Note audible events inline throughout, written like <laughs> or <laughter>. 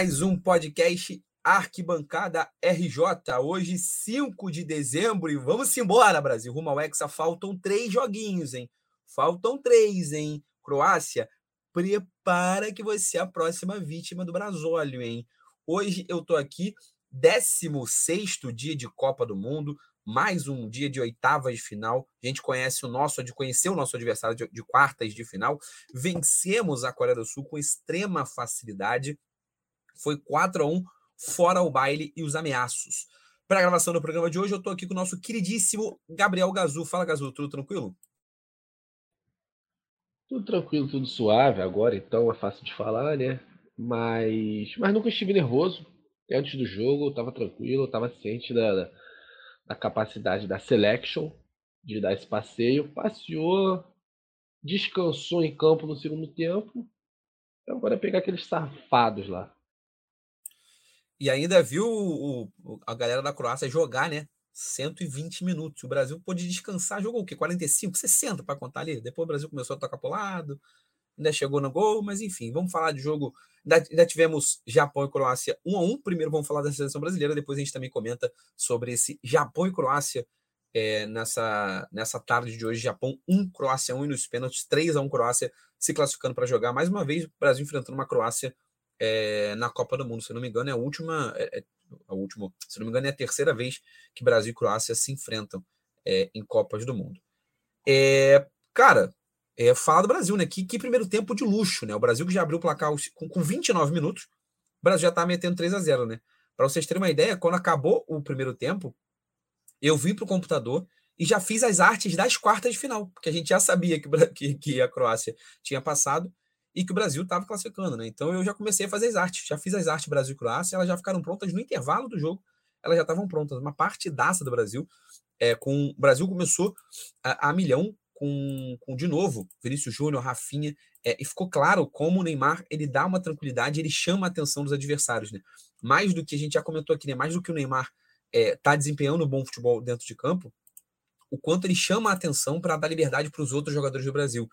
mais um podcast Arquibancada RJ. Hoje, 5 de dezembro, e vamos embora, Brasil. Rumo ao Hexa, faltam três joguinhos, hein? Faltam três, hein? Croácia, prepara que você é a próxima vítima do Brasólio, hein? Hoje eu tô aqui, 16 dia de Copa do Mundo, mais um dia de oitavas de final. A gente conhece o nosso, de conhecer o nosso adversário de, de, quartas de final. Vencemos a Coreia do Sul com extrema facilidade. Foi 4 a 1 fora o baile e os ameaços. Para a gravação do programa de hoje, eu estou aqui com o nosso queridíssimo Gabriel Gazu. Fala, Gazu, tudo tranquilo? Tudo tranquilo, tudo suave. Agora, então, é fácil de falar, né? Mas, mas nunca estive nervoso. Antes do jogo, eu estava tranquilo, eu estava ciente da, da capacidade da selection de dar esse passeio. Passeou, descansou em campo no segundo tempo. Então agora é pegar aqueles safados lá. E ainda viu o, o, a galera da Croácia jogar, né? 120 minutos. O Brasil pôde descansar, jogou o quê? 45, 60 para contar ali. Depois o Brasil começou a tocar pro lado, ainda chegou no gol, mas enfim, vamos falar de jogo. Ainda, ainda tivemos Japão e Croácia 1 a 1 Primeiro vamos falar da seleção brasileira, depois a gente também comenta sobre esse Japão e Croácia é, nessa, nessa tarde de hoje. Japão 1, Croácia 1 e nos pênaltis 3 a 1 Croácia se classificando para jogar. Mais uma vez, o Brasil enfrentando uma Croácia é, na Copa do Mundo. Se não me engano, é a última. É, é, a última, se não me engano, é a terceira vez que Brasil e Croácia se enfrentam é, em Copas do Mundo. É, cara, é, do Brasil, né? Que, que primeiro tempo de luxo, né? O Brasil que já abriu o placar com, com 29 minutos, o Brasil já tá metendo 3 a 0 né? Para vocês terem uma ideia, quando acabou o primeiro tempo, eu vim pro computador e já fiz as artes das quartas de final, porque a gente já sabia que, que, que a Croácia tinha passado e que o Brasil estava classificando, né? Então eu já comecei a fazer as artes, já fiz as artes Brasil e Croácia, elas já ficaram prontas no intervalo do jogo, elas já estavam prontas, uma partidaça do Brasil, é, com o Brasil começou a, a milhão com, com de novo, Vinícius Júnior, Rafinha, é, e ficou claro como o Neymar ele dá uma tranquilidade, ele chama a atenção dos adversários, né? Mais do que a gente já comentou aqui, né? Mais do que o Neymar está é, desempenhando bom futebol dentro de campo, o quanto ele chama a atenção para dar liberdade para os outros jogadores do Brasil.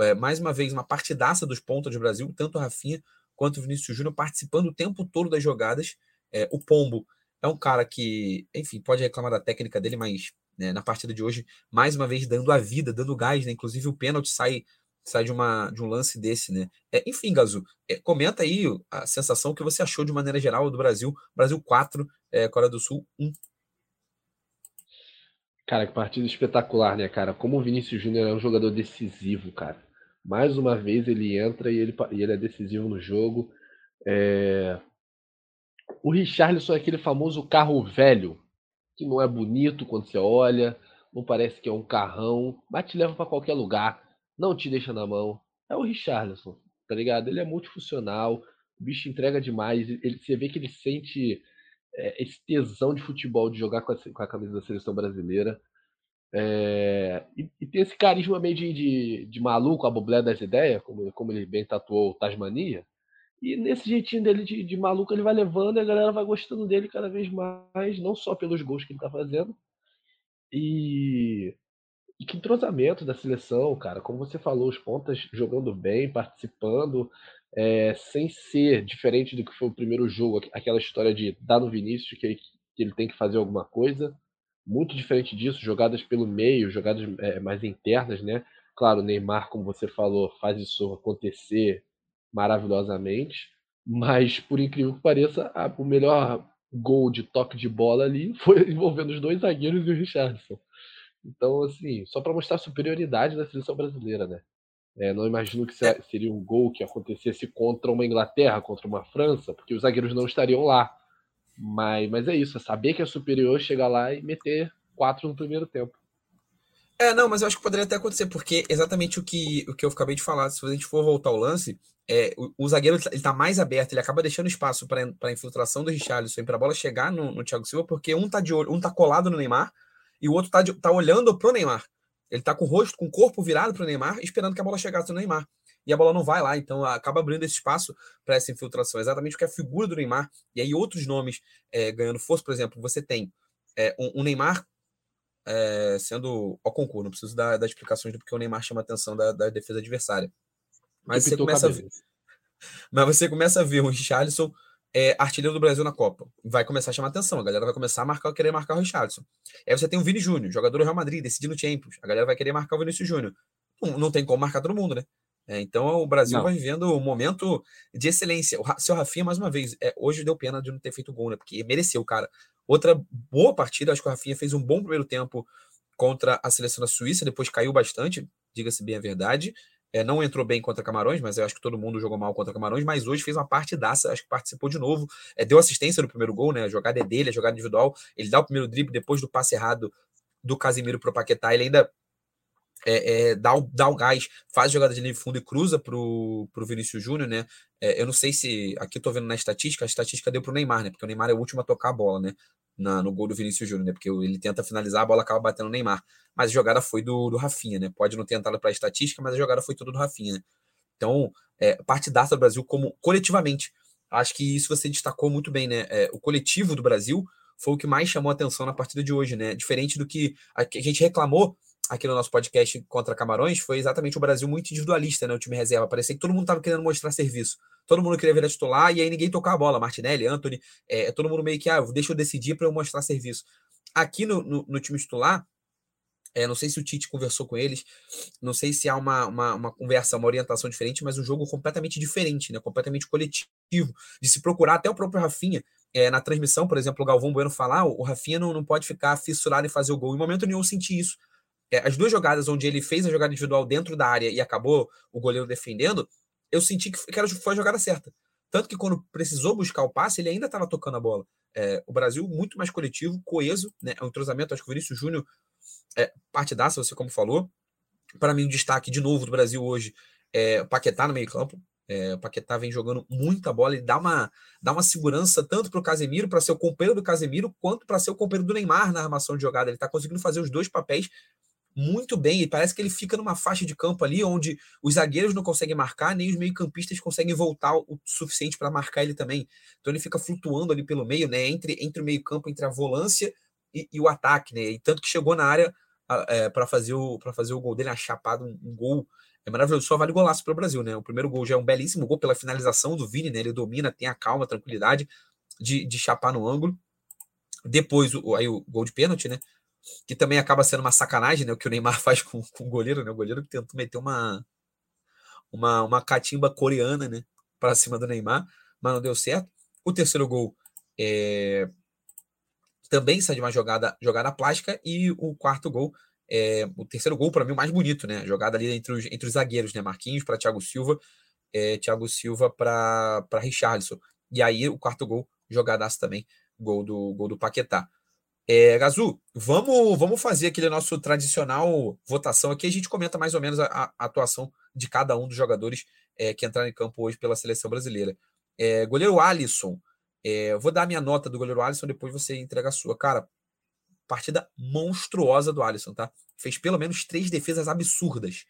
É, mais uma vez, uma partidaça dos pontos do Brasil, tanto o Rafinha quanto o Vinícius Júnior participando o tempo todo das jogadas. É, o Pombo é um cara que, enfim, pode reclamar da técnica dele, mas né, na partida de hoje, mais uma vez dando a vida, dando gás, né? Inclusive o pênalti sai, sai de, uma, de um lance desse, né? É, enfim, Gazu, é, comenta aí a sensação que você achou de maneira geral do Brasil. Brasil 4, é, Coreia do Sul 1. Cara, que partida espetacular, né, cara? Como o Vinícius Júnior é um jogador decisivo, cara. Mais uma vez ele entra e ele, e ele é decisivo no jogo. É... O Richarlison é aquele famoso carro velho que não é bonito quando você olha, não parece que é um carrão, mas te leva para qualquer lugar, não te deixa na mão. É o Richarlison, tá ligado? Ele é multifuncional, o bicho entrega demais, ele, você vê que ele sente é, esse tesão de futebol, de jogar com a, com a camisa da seleção brasileira. É, e, e, tem esse carisma meio de, de, de maluco, a boblé das ideias, como, como ele bem tatuou Tasmania. E nesse jeitinho dele de, de, maluco, ele vai levando e a galera vai gostando dele cada vez mais, não só pelos gols que ele tá fazendo. E, e que entrosamento da seleção, cara. Como você falou, os pontas jogando bem, participando, é, sem ser diferente do que foi o primeiro jogo, aquela história de dar no Vinícius que, que ele tem que fazer alguma coisa. Muito diferente disso, jogadas pelo meio, jogadas é, mais internas, né? Claro, o Neymar, como você falou, faz isso acontecer maravilhosamente, mas por incrível que pareça, a, o melhor gol de toque de bola ali <laughs> foi envolvendo os dois zagueiros e o Richardson. Então, assim, só para mostrar a superioridade da seleção brasileira, né? É, não imagino que seria um gol que acontecesse contra uma Inglaterra, contra uma França, porque os zagueiros não estariam lá. Mas, mas é isso, é saber que é superior, chegar lá e meter quatro no primeiro tempo. É, não, mas eu acho que poderia até acontecer, porque exatamente o que, o que eu acabei de falar, se a gente for voltar ao lance, é, o, o, zagueiro ele tá mais aberto, ele acaba deixando espaço para a infiltração do Richarlison para a bola chegar no, no Thiago Silva, porque um tá de olho, um tá colado no Neymar e o outro tá, de, tá olhando pro Neymar. Ele tá com o rosto, com o corpo virado pro Neymar, esperando que a bola chegasse no Neymar. E a bola não vai lá, então acaba abrindo esse espaço para essa infiltração. Exatamente o que é a figura do Neymar. E aí outros nomes é, ganhando força, por exemplo, você tem é, um, um Neymar é, sendo ao concurso, não preciso dar, dar explicações do porque o Neymar chama a atenção da, da defesa adversária. Mas você começa a ver. <laughs> Mas você começa a ver o Richarlison é, artilheiro do Brasil na Copa. Vai começar a chamar atenção, a galera vai começar a marcar, querer marcar o Richarlison. Aí você tem o Vini Júnior, jogador do Real Madrid, decidindo Champions. A galera vai querer marcar o Vinícius Júnior. Não, não tem como marcar todo mundo, né? É, então o Brasil não. vai vivendo um momento de excelência. O seu Rafinha, mais uma vez, é, hoje deu pena de não ter feito gol, né? Porque mereceu, cara. Outra boa partida, acho que o Rafinha fez um bom primeiro tempo contra a seleção da Suíça, depois caiu bastante, diga-se bem a verdade. É, não entrou bem contra Camarões, mas eu acho que todo mundo jogou mal contra Camarões, mas hoje fez uma partidaça, acho que participou de novo, é, deu assistência no primeiro gol, né? A jogada é dele, a jogada individual, ele dá o primeiro drible depois do passe errado do Casimiro pro Paquetá, ele ainda é, é, dá, o, dá o gás, faz jogada de livre fundo e cruza pro, pro Vinícius Júnior, né? É, eu não sei se. Aqui eu tô vendo na estatística, a estatística deu pro Neymar, né? Porque o Neymar é o último a tocar a bola, né? Na, no gol do Vinícius Júnior, né? Porque ele tenta finalizar, a bola acaba batendo no Neymar. Mas a jogada foi do, do Rafinha, né? Pode não ter entrado pra estatística, mas a jogada foi tudo do Rafinha, né? Então, é, partidaça do Brasil como coletivamente. Acho que isso você destacou muito bem, né? É, o coletivo do Brasil foi o que mais chamou a atenção na partida de hoje, né? Diferente do que a, que a gente reclamou aqui no nosso podcast contra Camarões foi exatamente o Brasil muito individualista, né? O time reserva. Parecia que todo mundo estava querendo mostrar serviço. Todo mundo queria ver a titular e aí ninguém tocar a bola. Martinelli, Anthony, é, todo mundo meio que, ah, deixa eu decidir para eu mostrar serviço. Aqui no, no, no time titular, é, não sei se o Tite conversou com eles, não sei se há uma, uma, uma, conversa, uma orientação diferente, mas um jogo completamente diferente, né? completamente coletivo, de se procurar até o próprio Rafinha. É, na transmissão, por exemplo, o Galvão Bueno falar, o Rafinha não, não pode ficar fissurado em fazer o gol. Em momento nenhum eu senti isso é, as duas jogadas onde ele fez a jogada individual dentro da área e acabou o goleiro defendendo, eu senti que foi a jogada certa. Tanto que quando precisou buscar o passe, ele ainda estava tocando a bola. É, o Brasil muito mais coletivo, coeso, né? É um entrosamento. Acho que o Vinícius Júnior é partidaça, você como falou. Para mim, o destaque de novo do Brasil hoje é o Paquetá no meio-campo. É, o Paquetá vem jogando muita bola e dá uma, dá uma segurança tanto para o Casemiro, para ser o companheiro do Casemiro, quanto para ser o companheiro do Neymar na armação de jogada. Ele está conseguindo fazer os dois papéis muito bem e parece que ele fica numa faixa de campo ali onde os zagueiros não conseguem marcar, nem os meio-campistas conseguem voltar o suficiente para marcar ele também. Então ele fica flutuando ali pelo meio, né, entre, entre o meio-campo, entre a volância e, e, o ataque, né? E tanto que chegou na área é, para fazer o fazer o gol dele, a chapada, um, um, gol é maravilhoso, só vale golaço para o Brasil, né? O primeiro gol já é um belíssimo gol pela finalização do Vini, né? Ele domina, tem a calma, a tranquilidade de, de chapar no ângulo. Depois, o, aí o gol de pênalti, né? Que também acaba sendo uma sacanagem, né? O que o Neymar <laughs> faz com, com o goleiro, né? O goleiro que tentou meter uma, uma, uma catimba coreana, né? Para cima do Neymar, mas não deu certo. O terceiro gol é, também sai de uma jogada, jogada plástica e o quarto gol é, o terceiro gol para mim o mais bonito, né? Jogada ali entre os, entre os zagueiros, né? Marquinhos para Thiago Silva, é, Thiago Silva para Richarlison. E aí o quarto gol, jogadaço também, gol do gol do Paquetá. É, Gazu, vamos, vamos fazer aquele nosso tradicional votação aqui. A gente comenta mais ou menos a, a atuação de cada um dos jogadores é, que entraram em campo hoje pela seleção brasileira. É, goleiro Alisson, é, vou dar minha nota do goleiro Alisson, depois você entrega a sua. Cara, partida monstruosa do Alisson, tá? Fez pelo menos três defesas absurdas.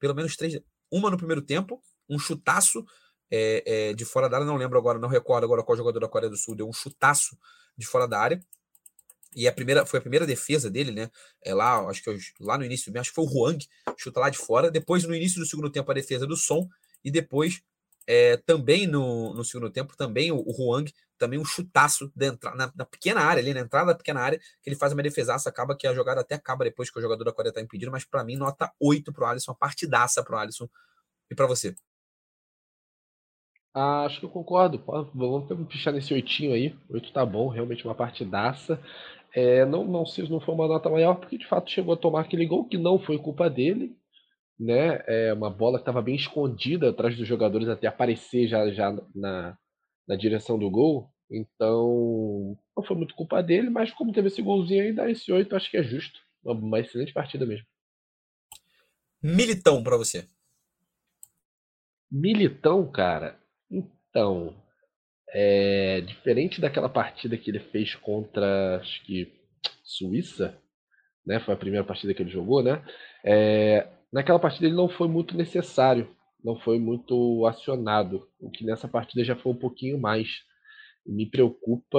Pelo menos três. Uma no primeiro tempo, um chutaço é, é, de fora da área, não lembro agora, não recordo agora qual jogador da Coreia do Sul deu um chutaço de fora da área e a primeira foi a primeira defesa dele, né? É lá, acho que eu, lá no início, acho que foi o Huang, chuta lá de fora. Depois, no início do segundo tempo, a defesa do Som. E depois, é, também no, no segundo tempo, também o, o Huang, também um chutaço na, na, pequena área, ali na entrada da pequena área, que ele faz uma defesaça, acaba que a jogada até acaba depois que o jogador da Coreia está impedido, mas para mim, nota 8 pro Alisson, uma partidaça pro Alisson. E para você? Ah, acho que eu concordo. Vamos pichar nesse oitinho aí. Oito tá bom, realmente uma partidaça. É, não, não, se não foi uma nota maior, porque de fato chegou a tomar aquele gol que não foi culpa dele, né? É uma bola que estava bem escondida atrás dos jogadores até aparecer já, já na, na direção do gol. Então, não foi muito culpa dele, mas como teve esse golzinho aí, dá esse 8, acho que é justo. Uma, uma excelente partida mesmo. Militão para você. Militão, cara. Então, é, diferente daquela partida que ele fez contra, acho que, Suíça, né? Foi a primeira partida que ele jogou, né? É, naquela partida ele não foi muito necessário, não foi muito acionado, o que nessa partida já foi um pouquinho mais. Me preocupa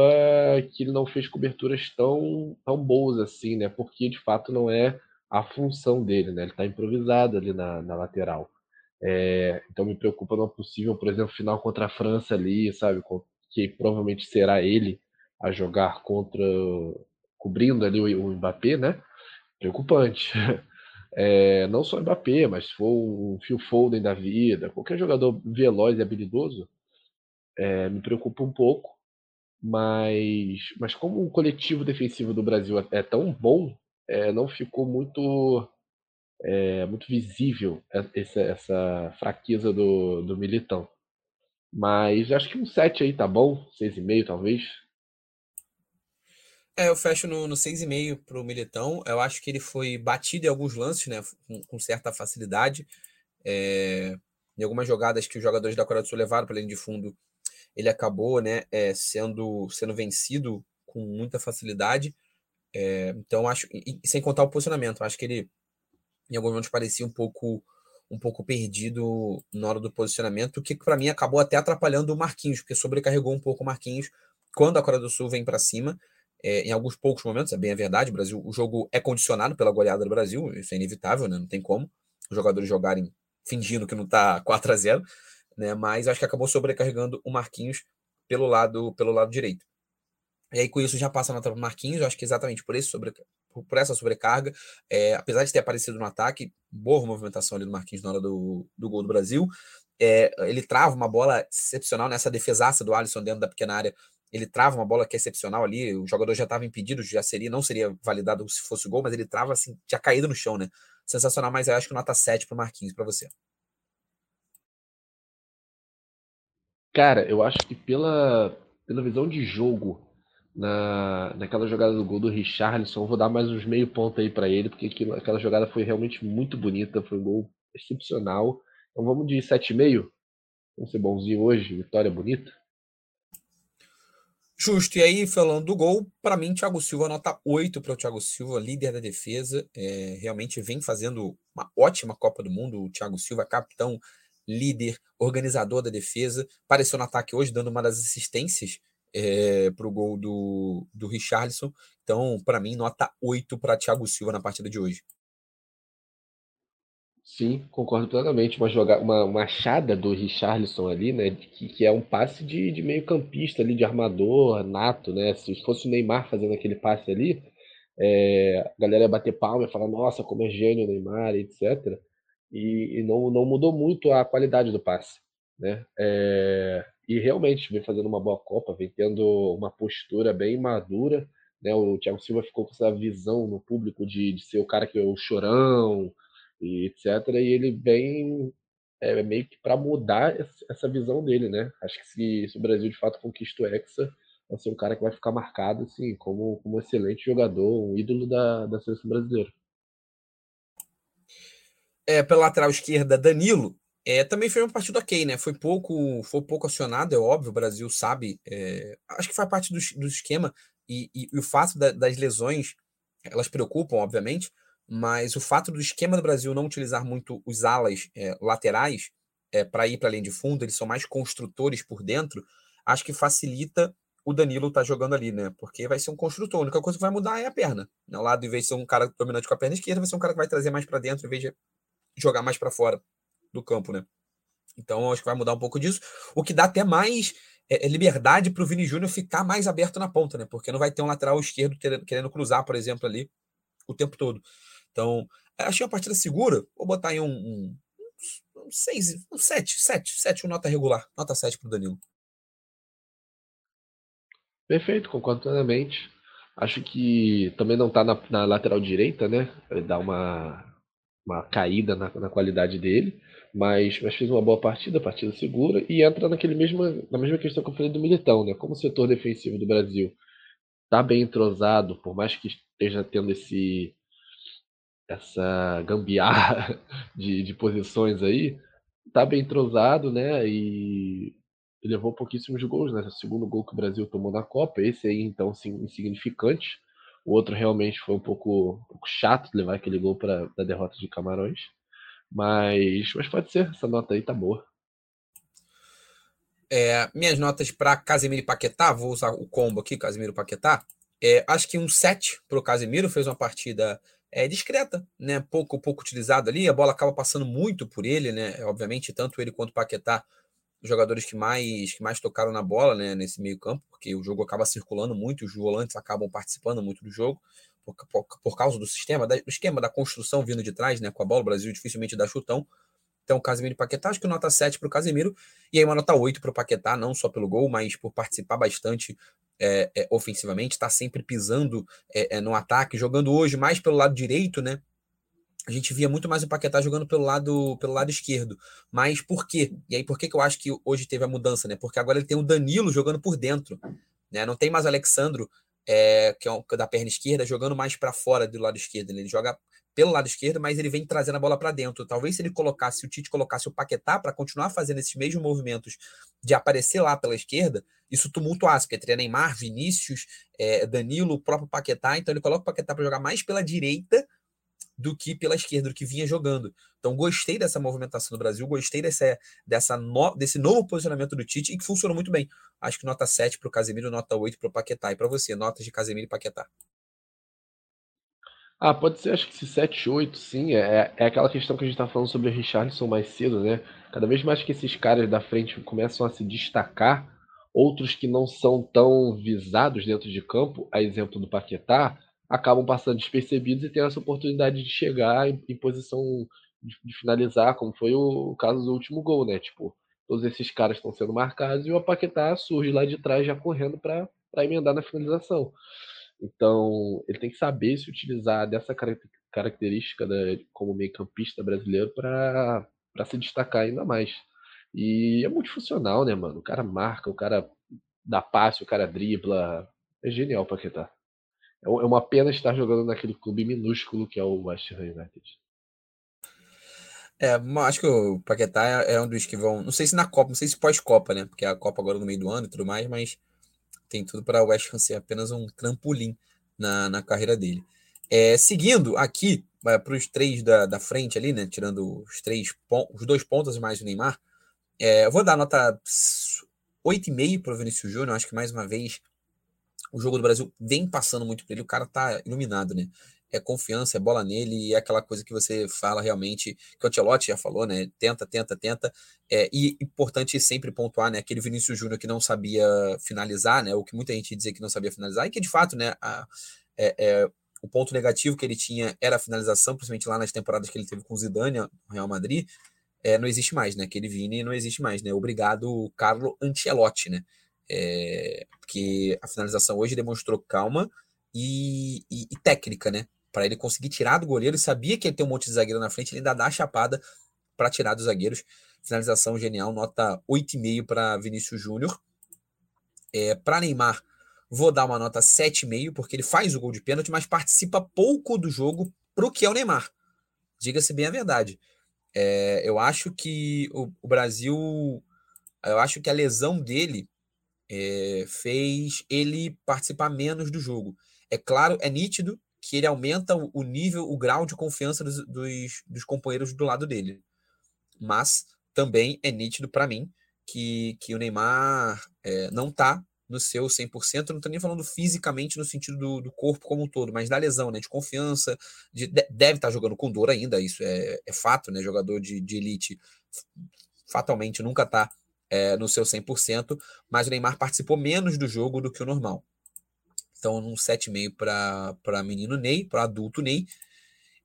que ele não fez coberturas tão, tão boas assim, né? Porque de fato não é a função dele, né? Ele está improvisado ali na, na lateral. É, então me preocupa numa possível, por exemplo, final contra a França ali, sabe? Que provavelmente será ele a jogar contra. cobrindo ali o, Mbappé, né? Preocupante. <laughs> É, não só o Mbappé, mas se for um Phil Foden da vida, qualquer jogador veloz e habilidoso, é, me preocupa um pouco. Mas, mas como o coletivo defensivo do Brasil é tão bom, é, não ficou muito é, muito visível essa, essa fraqueza do, do Militão. Mas acho que um 7 aí tá bom, 6,5 talvez. É, eu fecho no, no 6,5 pro Militão. Eu acho que ele foi batido em alguns lances, né? Com, com certa facilidade. É, em algumas jogadas que os jogadores da Coreia do Sul levaram para linha de fundo, ele acabou né, é, sendo, sendo vencido com muita facilidade. É, então, acho, e, sem contar o posicionamento, acho que ele em alguns momentos parecia um pouco um pouco perdido na hora do posicionamento, o que para mim acabou até atrapalhando o Marquinhos, porque sobrecarregou um pouco o Marquinhos quando a Coreia do Sul vem para cima. É, em alguns poucos momentos, é bem a verdade, o Brasil, o jogo é condicionado pela goleada do Brasil, isso é inevitável, né? não tem como os jogadores jogarem fingindo que não está 4 a 0 né? Mas acho que acabou sobrecarregando o Marquinhos pelo lado pelo lado direito. E aí com isso já passa a nota para Marquinhos, acho que exatamente por esse sobre, por essa sobrecarga, é, apesar de ter aparecido no ataque, boa movimentação ali do Marquinhos na hora do, do gol do Brasil. É, ele trava uma bola excepcional nessa defesaça do Alisson dentro da pequena área. Ele trava uma bola que é excepcional ali. O jogador já estava impedido, já seria, não seria validado se fosse gol, mas ele trava assim, tinha caído no chão, né? Sensacional, mas eu acho que nota 7 para o Marquinhos para você. Cara, eu acho que pela, pela visão de jogo na, naquela jogada do gol do Richarlison. Vou dar mais uns meio ponto aí para ele, porque aquilo, aquela jogada foi realmente muito bonita, foi um gol excepcional. Então vamos de 7,5. Vamos ser bonzinho hoje, vitória bonita. Justo. E aí, falando do gol, para mim, Thiago Silva, nota 8 para o Thiago Silva, líder da defesa. É, realmente vem fazendo uma ótima Copa do Mundo. O Thiago Silva, capitão, líder, organizador da defesa. Apareceu no ataque hoje, dando uma das assistências é, eh, para o gol do, do Richarlison. Então, para mim, nota 8 para Thiago Silva na partida de hoje. Sim, concordo plenamente. Uma, jogada, uma, uma do Richarlison ali, né? Que, que é um passe de, de meio campista ali, de armador, nato, né? Se fosse o Neymar fazendo aquele passe ali, é, a galera ia bater palma e falar, nossa, como é gênio o Neymar, etc. E, e, não, não mudou muito a qualidade do passe, né? É, e realmente vem fazendo uma boa Copa, vem tendo uma postura bem madura. Né? O Thiago Silva ficou com essa visão no público de, de ser o cara que é o chorão e etc. E ele vem é, meio que para mudar essa visão dele, né? Acho que se, se, o Brasil de fato conquista o Hexa, vai ser um cara que vai ficar marcado assim, como, como um excelente jogador, um ídolo da, da seleção brasileira. É, pela lateral esquerda, Danilo, é, também foi uma partida ok, né? Foi pouco, foi pouco acionado, é óbvio, o Brasil sabe. É, acho que faz parte do, do esquema, e, e, e o fato da, das lesões, elas preocupam, obviamente, mas o fato do esquema do Brasil não utilizar muito os alas é, laterais é, para ir para além de fundo, eles são mais construtores por dentro, acho que facilita o Danilo estar tá jogando ali, né? Porque vai ser um construtor, a única coisa que vai mudar é a perna. Né? O lado, em vez de ser um cara dominante com a perna esquerda, vai ser um cara que vai trazer mais para dentro, em vez de jogar mais para fora do campo, né? Então, acho que vai mudar um pouco disso, o que dá até mais é, é liberdade para o Vini Júnior ficar mais aberto na ponta, né? Porque não vai ter um lateral esquerdo querendo, querendo cruzar, por exemplo, ali o tempo todo. Então, achei uma partida segura. Vou botar aí um, um, um, seis, um sete, sete, sete, um nota regular, nota sete para o Danilo. Perfeito, concordo plenamente. Acho que também não está na, na, lateral direita, né? Dá uma, uma caída na, na qualidade dele, mas, mas fez uma boa partida, partida segura, e entra naquele mesma, na mesma questão que eu falei do Militão, né? Como o setor defensivo do Brasil está bem entrosado, por mais que esteja tendo esse essa gambiarra <laughs> de, de posições aí, tá bem entrosado, né? E levou pouquíssimos gols, né? O segundo gol que o Brasil tomou na Copa, esse aí então sim, insignificante. O outro realmente foi um pouco, um pouco chato levar aquele gol para a derrota de Camarões. Mas, mas pode ser, essa nota aí tá boa. É, minhas notas para Casemiro e Paquetá, vou usar o combo aqui, Casemiro e Paquetá. É, acho que um 7 para o Casemiro, fez uma partida é, discreta, né? Pouco, pouco utilizado ali. A bola acaba passando muito por ele, né? Obviamente, tanto ele quanto o Paquetá, os jogadores que mais, que mais tocaram na bola, né? Nesse meio campo, porque o jogo acaba circulando muito, os volantes acabam participando muito do jogo por, por, por causa do sistema, do esquema da construção vindo de trás, né? Com a bola, o Brasil dificilmente dá chutão. Então, Casemiro e Paquetá, acho que nota 7 para o Casemiro, e aí uma nota 8 para o Paquetá, não só pelo gol, mas por participar bastante é, é, ofensivamente, está sempre pisando é, no ataque, jogando hoje mais pelo lado direito, né? A gente via muito mais o Paquetá jogando pelo lado, pelo lado esquerdo. Mas por quê? E aí, por que, que eu acho que hoje teve a mudança, né? Porque agora ele tem o Danilo jogando por dentro. Né? Não tem mais o Alexandro, é, que é da perna esquerda, jogando mais para fora do lado esquerdo. Ele joga pelo lado esquerdo, mas ele vem trazendo a bola para dentro. Talvez se ele colocasse, se o Tite colocasse o Paquetá para continuar fazendo esses mesmos movimentos de aparecer lá pela esquerda, isso tumultuasse, porque teria Neymar, Vinícius, é, Danilo, o próprio Paquetá, então ele coloca o Paquetá para jogar mais pela direita do que pela esquerda, do que vinha jogando. Então, gostei dessa movimentação do Brasil, gostei dessa, dessa no, desse novo posicionamento do Tite e que funcionou muito bem. Acho que nota 7 para o Casemiro, nota 8 para o Paquetá. E para você, notas de Casemiro e Paquetá? Ah, pode ser, acho que se 7, 8, sim. É, é aquela questão que a gente tá falando sobre o Richardson mais cedo, né? Cada vez mais que esses caras da frente começam a se destacar, outros que não são tão visados dentro de campo, a exemplo do Paquetá, acabam passando despercebidos e têm essa oportunidade de chegar em, em posição de, de, finalizar, como foi o, o, caso do último gol, né? Tipo, todos esses caras estão sendo marcados e o Paquetá surge lá de trás já correndo para emendar na finalização. Então, ele tem que saber se utilizar dessa característica da, como meio-campista brasileiro para se destacar ainda mais. E é multifuncional, né, mano? O cara marca, o cara dá passe, o cara dribla. É genial o Paquetá. É, é uma pena estar jogando naquele clube minúsculo que é o West Ham United. É, acho que o Paquetá é, é um dos que vão. Não sei se na Copa, não sei se pós-Copa, né? Porque a Copa agora no meio do ano e tudo mais, mas tem tudo para o West Ham ser apenas um trampolim na, na carreira dele. É, seguindo aqui para os três da, da frente ali, né? Tirando os três os dois pontos mais o Neymar. É, eu vou dar nota 8,5 para o Vinícius Júnior. Acho que mais uma vez o jogo do Brasil vem passando muito por ele, o cara tá iluminado, né? É confiança, é bola nele, e é aquela coisa que você fala realmente, que o Ancelotti já falou, né? Tenta, tenta, tenta. É, e importante sempre pontuar, né? Aquele Vinícius Júnior que não sabia finalizar, né? O que muita gente dizia que não sabia finalizar, e que de fato, né? A, é, é, o ponto negativo que ele tinha era a finalização, principalmente lá nas temporadas que ele teve com o Zidane, no Real Madrid, é, não existe mais, né? Aquele Vini não existe mais, né? Obrigado, Carlo Ancelotti, né? É, porque a finalização hoje demonstrou calma e, e, e técnica, né? Para ele conseguir tirar do goleiro, ele sabia que ia ter um monte de zagueiro na frente, ele ainda dá a chapada para tirar dos zagueiros. Finalização genial, nota 8,5 para Vinícius Júnior. É, para Neymar, vou dar uma nota 7,5, porque ele faz o gol de pênalti, mas participa pouco do jogo para o que é o Neymar. Diga-se bem a verdade. É, eu acho que o, o Brasil. Eu acho que a lesão dele é, fez ele participar menos do jogo. É claro, é nítido que ele aumenta o, nível, o grau de confiança dos, dos, dos companheiros do lado dele. Mas também é nítido para mim que, que o Neymar é, não está no seu 100%, não estou nem falando fisicamente no sentido do, do, corpo como um todo, mas da lesão, né, de confiança, de, deve estar tá jogando com dor ainda, isso é, é fato, né, jogador de, de elite fatalmente nunca está é, no seu 100%, mas o Neymar participou menos do jogo do que o normal. Então, um 7,5 para menino Ney, para adulto Ney.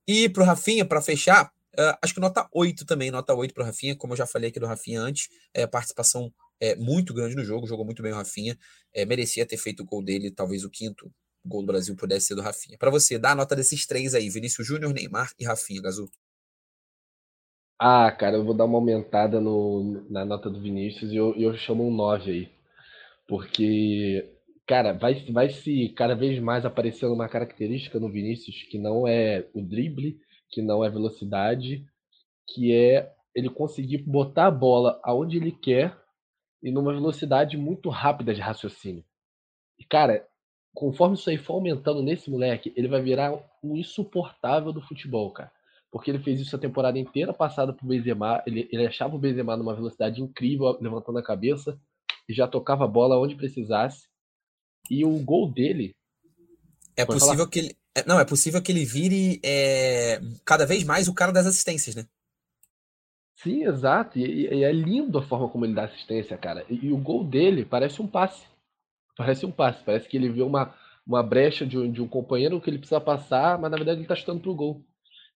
E para o Rafinha, para fechar, uh, acho que nota 8 também, nota 8 para o Rafinha, como eu já falei aqui do Rafinha antes, é, participação é, muito grande no jogo, jogou muito bem o Rafinha, é, merecia ter feito o gol dele, talvez o quinto gol do Brasil pudesse ser do Rafinha. Para você, dá a nota desses três aí, Vinícius Júnior, Neymar e Rafinha, Gazul. Ah, cara, eu vou dar uma aumentada no, na nota do Vinícius e eu, eu chamo um 9 aí. Porque, cara, vai, vai se cada vez mais aparecendo uma característica no Vinícius que não é o drible, que não é velocidade, que é ele conseguir botar a bola aonde ele quer e numa velocidade muito rápida de raciocínio. E, cara, conforme isso aí for aumentando nesse moleque, ele vai virar um insuportável do futebol, cara porque ele fez isso a temporada inteira passada pro Benzema. Ele, ele achava o Benzema numa velocidade incrível, levantando a cabeça, e já tocava a bola onde precisasse. E o gol dele. É possível, que ele, É, não, é possível que ele vire é, cada vez mais o cara das assistências, né? Sim, exato. E, e, é lindo a forma como ele dá assistência, cara. E, e, o gol dele parece um passe. Parece um passe. Parece que ele vê uma, uma brecha de um, de um companheiro que ele precisa passar, mas na verdade ele está chutando pro gol.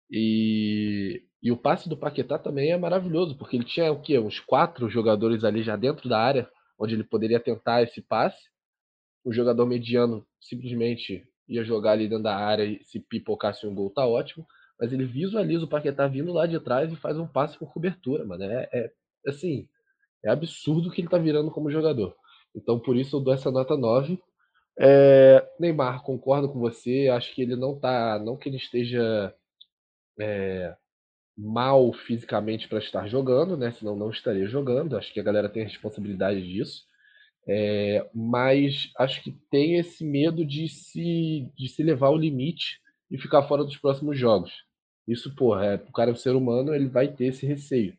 E, e o passe do Paquetá também é maravilhoso, porque ele tinha o quê? Uns quatro jogadores ali já dentro da área, onde ele poderia tentar esse passe. O jogador mediano simplesmente ia jogar ali dentro da área e se pipocasse um gol, tá ótimo mas ele visualiza o Paquetá vindo lá de trás e faz um passe com cobertura, mano. É, é assim, é absurdo o que ele tá virando como jogador. Então, por isso eu dou essa nota 9. É, Neymar, concordo com você. Acho que ele não tá. Não que ele esteja é, mal fisicamente para estar jogando, né? Senão não estaria jogando. Acho que a galera tem a responsabilidade disso. É, mas acho que tem esse medo de se, de se levar ao limite e ficar fora dos próximos jogos. Isso, porra, é, o cara é um ser humano, ele vai ter esse receio.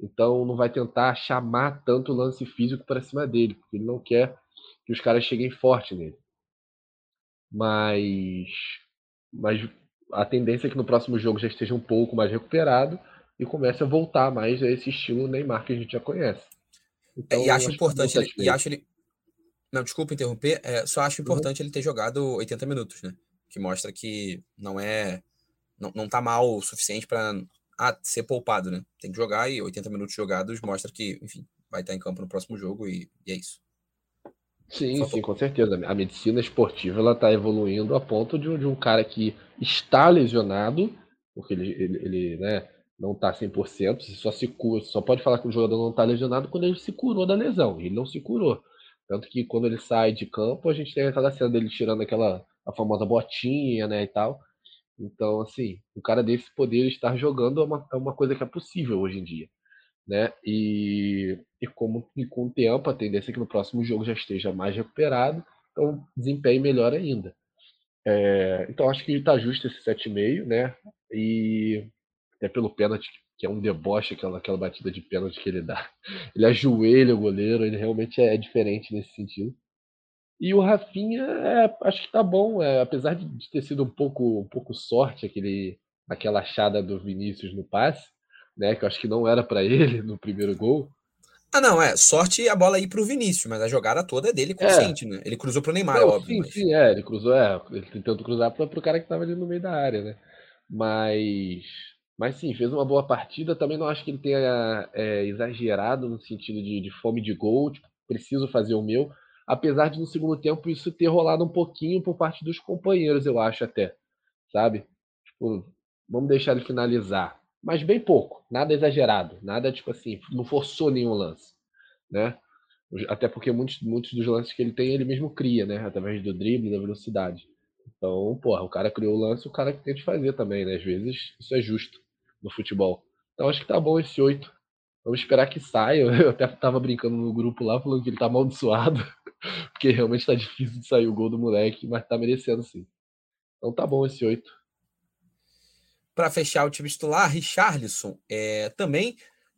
Então não vai tentar chamar tanto o lance físico para cima dele, porque ele não quer que os caras cheguem forte nele. Mas, mas a tendência é que no próximo jogo já esteja um pouco mais recuperado e comece a voltar mais a esse estilo Neymar que a gente já conhece. Então, e acho importante, ele, e acho ele, não, desculpa interromper, é, só acho uhum. importante uhum. ele ter jogado 80 minutos, né? que mostra que não é não, não tá mal o suficiente para ah, ser poupado, né? Tem que jogar e 80 minutos jogados mostra que, enfim, vai estar em campo no próximo jogo e, e é isso. Sim, sim, com certeza. A medicina esportiva ela está evoluindo a ponto de, de, um cara que está lesionado, porque ele, ele, ele né, não está 100%, só se cura, só pode falar que o jogador não está lesionado quando ele se curou da lesão. Ele não se curou. Tanto que quando ele sai de campo, a gente tem aquela cena dele tirando aquela a famosa botinha, né, e tal. Então, assim, o cara desse poder estar jogando é uma, é uma coisa que é possível hoje em dia, né? E, e como e com o tempo a tendência é que no próximo jogo já esteja mais recuperado, então desempenho melhor ainda. É, então acho que está justo esse 7,5, né? E até pelo pênalti, que é um deboche aquela, aquela batida de pênalti que ele dá. <laughs> Ele ajoelha o goleiro, ele realmente é diferente nesse sentido. E o Rafinha, é, acho que tá bom, é, apesar de, de, ter sido um pouco, um pouco sorte aquele, aquela achada do Vinícius no passe, né, que eu acho que não era para ele no primeiro gol. Ah, não, é sorte a bola ir pro Vinícius, mas a jogada toda é dele consciente, é. né? Ele cruzou pro Neymar, não, óbvio. Sim, mas... sim, é, ele cruzou, é, ele tentando cruzar pro, pro cara que tava ali no meio da área, né? Mas, mas sim, fez uma boa partida. Também não acho que ele tenha é, exagerado no sentido de, de fome de gol, tipo, preciso fazer o meu apesar de no segundo tempo isso ter rolado um pouquinho por parte dos companheiros, eu acho até, sabe? Tipo, vamos deixar ele finalizar, mas bem pouco, nada exagerado, nada tipo assim, não forçou nenhum lance, né? Até porque muitos, muitos dos lances que ele tem, ele mesmo cria, né? Através do drible, da velocidade. Então, porra, o cara criou o lance, o cara que tem de fazer também, né? Às vezes isso é justo no futebol. Então acho que tá bom esse 8. Vamos esperar que saia. <laughs> Eu até tava brincando no grupo lá, falando que ele tá amaldiçoado. <laughs> Porque realmente tá difícil de sair o gol do moleque, mas tá merecendo sim. Então tá bom esse 8. Para fechar o time titular, Richarlison é, também